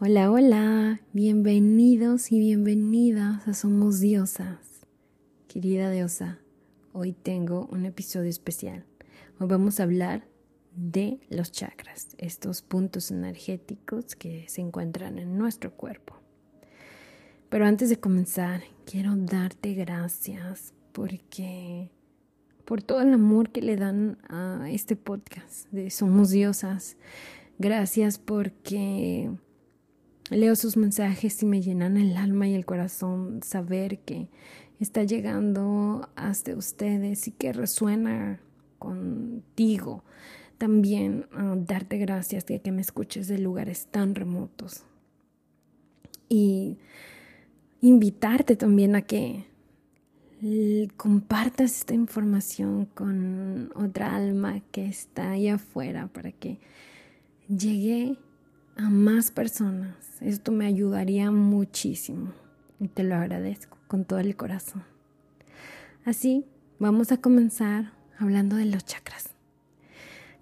Hola, hola, bienvenidos y bienvenidas a Somos Diosas. Querida diosa, hoy tengo un episodio especial. Hoy vamos a hablar de los chakras, estos puntos energéticos que se encuentran en nuestro cuerpo. Pero antes de comenzar, quiero darte gracias porque por todo el amor que le dan a este podcast de Somos Diosas. Gracias porque leo sus mensajes y me llenan el alma y el corazón saber que está llegando hasta ustedes y que resuena contigo. También ah, darte gracias de que me escuches de lugares tan remotos. Y invitarte también a que compartas esta información con otra alma que está ahí afuera para que llegue a más personas. Esto me ayudaría muchísimo y te lo agradezco con todo el corazón. Así, vamos a comenzar hablando de los chakras.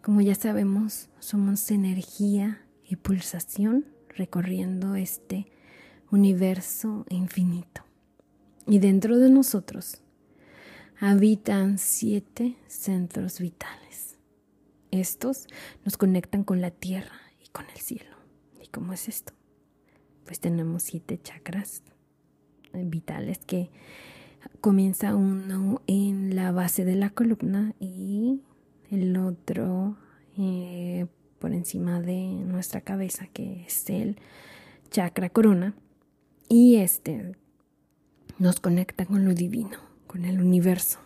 Como ya sabemos, somos energía y pulsación recorriendo este universo infinito. Y dentro de nosotros habitan siete centros vitales. Estos nos conectan con la tierra y con el cielo. ¿Y cómo es esto? Pues tenemos siete chakras vitales que comienza uno en la base de la columna y el otro eh, por encima de nuestra cabeza, que es el chakra corona. Y este nos conecta con lo divino, con el universo.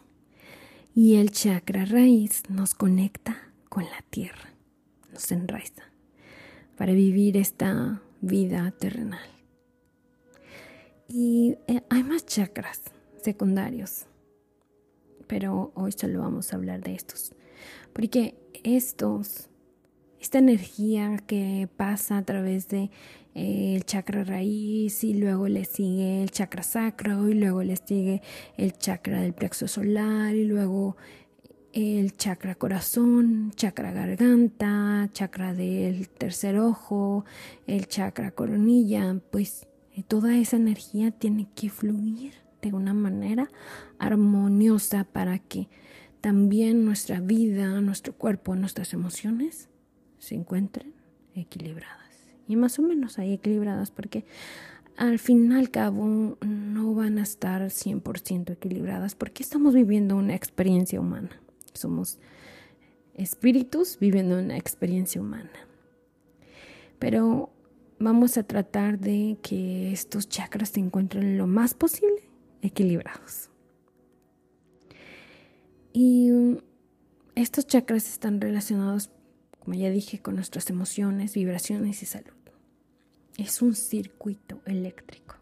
Y el chakra raíz nos conecta con la tierra, nos enraiza para vivir esta vida terrenal. Y eh, hay más chakras secundarios, pero hoy solo vamos a hablar de estos, porque estos, esta energía que pasa a través de el chakra raíz y luego le sigue el chakra sacro y luego le sigue el chakra del plexo solar y luego el chakra corazón, chakra garganta, chakra del tercer ojo, el chakra coronilla, pues eh, toda esa energía tiene que fluir de una manera armoniosa para que también nuestra vida, nuestro cuerpo, nuestras emociones se encuentren equilibradas y más o menos ahí equilibradas porque al fin y al cabo no van a estar 100% equilibradas porque estamos viviendo una experiencia humana. Somos espíritus viviendo una experiencia humana. Pero vamos a tratar de que estos chakras se encuentren lo más posible equilibrados. Y estos chakras están relacionados, como ya dije, con nuestras emociones, vibraciones y salud es un circuito eléctrico.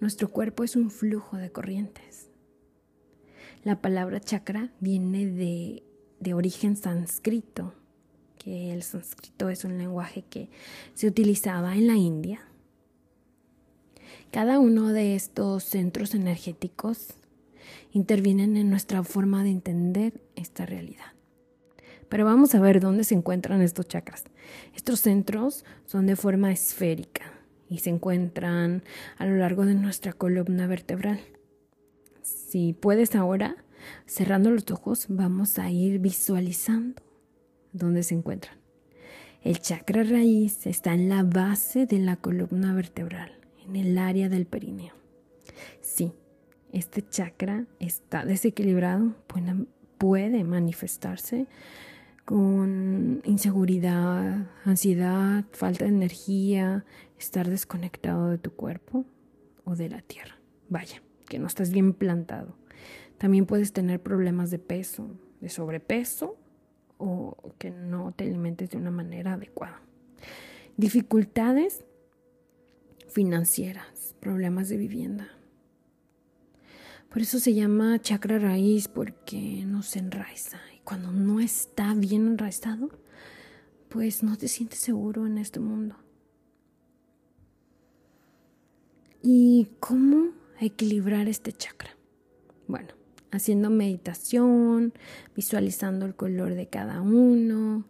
Nuestro cuerpo es un flujo de corrientes. La palabra chakra viene de, origen sánscrito, que el sánscrito es un lenguaje que se utilizaba en la India. Cada uno de estos centros energéticos intervienen en nuestra forma de entender esta realidad. Pero vamos a ver dónde se encuentran estos chakras. Estos centros son de forma esférica y se encuentran a lo largo de nuestra columna vertebral. Si puedes ahora, cerrando los ojos, vamos a ir visualizando dónde se encuentran. El chakra raíz está en la base de la columna vertebral, en el área del perineo. Si este chakra está desequilibrado, puede manifestarse con inseguridad, ansiedad, falta de energía, estar desconectado de tu cuerpo o de la tierra. Vaya, que no estás bien plantado. También puedes tener problemas de peso, de sobrepeso o que no te alimentes de una manera adecuada. Dificultades financieras, problemas de vivienda. Por eso se llama chakra raíz porque nos enraiza cuando no está bien enraizado, pues no te sientes seguro en este mundo. ¿Y cómo equilibrar este chakra? Bueno, haciendo meditación, visualizando el color de cada uno,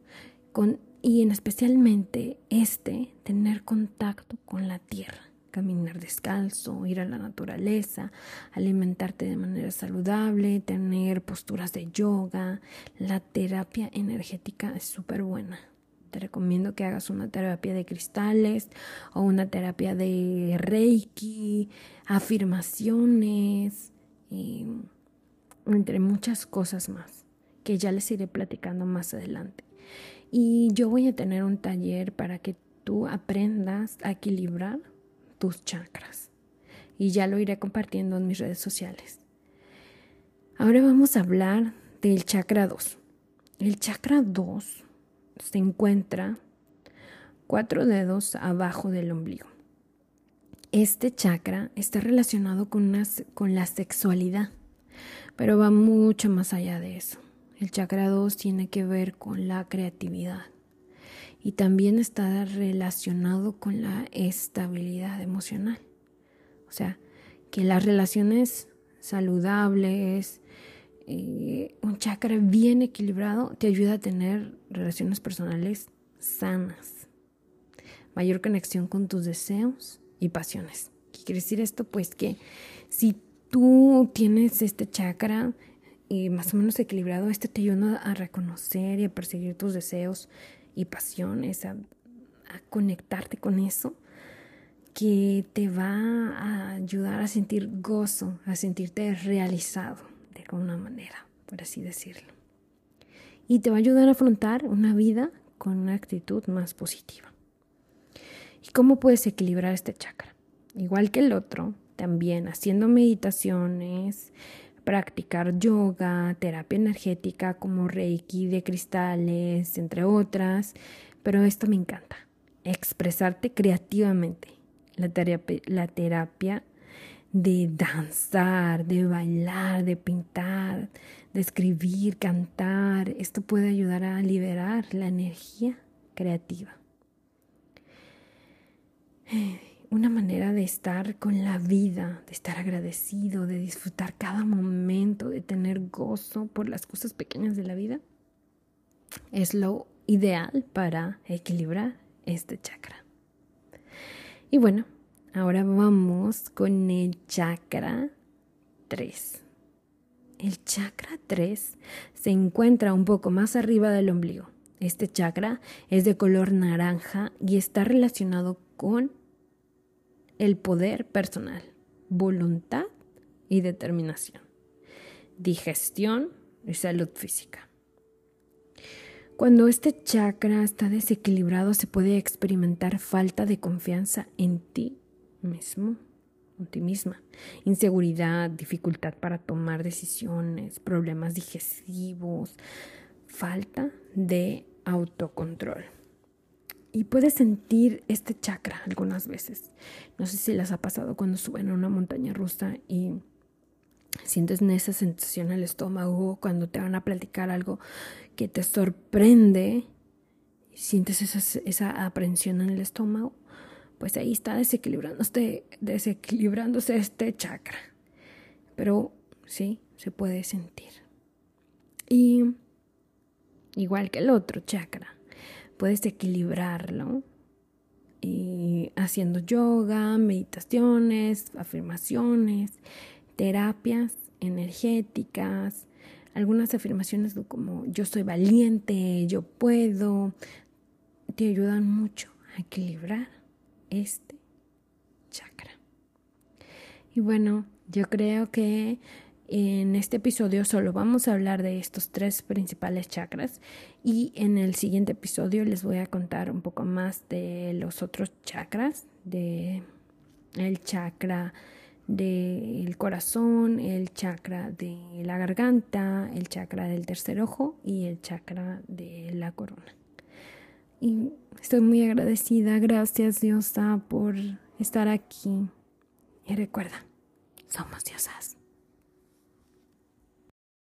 con y en especialmente este, tener contacto con la tierra, caminar descalzo, ir a la naturaleza, alimentarte de manera saludable, tener posturas de yoga. La terapia energética es súper buena. Te recomiendo que hagas una terapia de cristales o una terapia de reiki, afirmaciones, entre muchas cosas más que ya les iré platicando más adelante. Y yo voy a tener un taller para que tú aprendas a equilibrar tus chakras. Y ya lo iré compartiendo en mis redes sociales. Ahora vamos a hablar del chakra 2. El chakra 2 se encuentra cuatro dedos abajo del ombligo. Este chakra está relacionado con, con la sexualidad, pero va mucho más allá de eso. El chakra 2 tiene que ver con la creatividad y también está relacionado con la estabilidad emocional. O sea, que las relaciones saludables, eh, un chakra bien equilibrado te ayuda a tener relaciones personales sanas, mayor conexión con tus deseos y pasiones. ¿Qué quiere decir esto? Pues que si tú tienes este chakra y más o menos equilibrado, este te ayuda a reconocer y a perseguir tus deseos y pasiones, a, conectarte con eso, que te va a ayudar a sentir gozo, a sentirte realizado alguna manera, por así decirlo. Y te va a ayudar a afrontar una vida con una actitud más positiva. ¿Y cómo puedes equilibrar este chakra? Igual que el otro, también haciendo meditaciones, practicar yoga, terapia energética como reiki de cristales, entre otras, pero esto me encanta, expresarte creativamente. La terapia, la terapia de danzar, de bailar, de pintar, de escribir, cantar, esto puede ayudar a liberar la energía creativa una manera de estar con la vida, de estar agradecido, de disfrutar cada momento, de tener gozo por las cosas pequeñas de la vida, es lo ideal para equilibrar este chakra. Y bueno, ahora vamos con el chakra 3. El chakra 3 se encuentra un poco más arriba del ombligo. Este chakra es de color naranja y está relacionado con el poder personal, voluntad y determinación, digestión y salud física. Cuando este chakra está desequilibrado se puede experimentar falta de confianza en ti mismo, en ti misma, inseguridad, dificultad para tomar decisiones, problemas digestivos, falta de autocontrol. Y puedes sentir este chakra algunas veces. No sé si les ha pasado cuando suben a una montaña rusa y sientes esa sensación en el estómago cuando te van a platicar algo que te sorprende. Sientes esa, esa aprensión en el estómago. Pues ahí está desequilibrándose, desequilibrándose este chakra. Pero sí, se puede sentir. Y igual que el otro chakra puedes equilibrarlo y haciendo yoga, meditaciones, afirmaciones, terapias energéticas, algunas afirmaciones como yo soy valiente, yo puedo, te ayudan mucho a equilibrar este chakra. Y bueno, yo creo que en este episodio solo vamos a hablar de estos tres principales chakras y en el siguiente episodio les voy a contar un poco más de los otros chakras, de el chakra del corazón, el chakra de la garganta, el chakra del tercer ojo y el chakra de la corona. Y estoy muy agradecida, gracias Diosa por estar aquí. Y recuerda, somos diosas.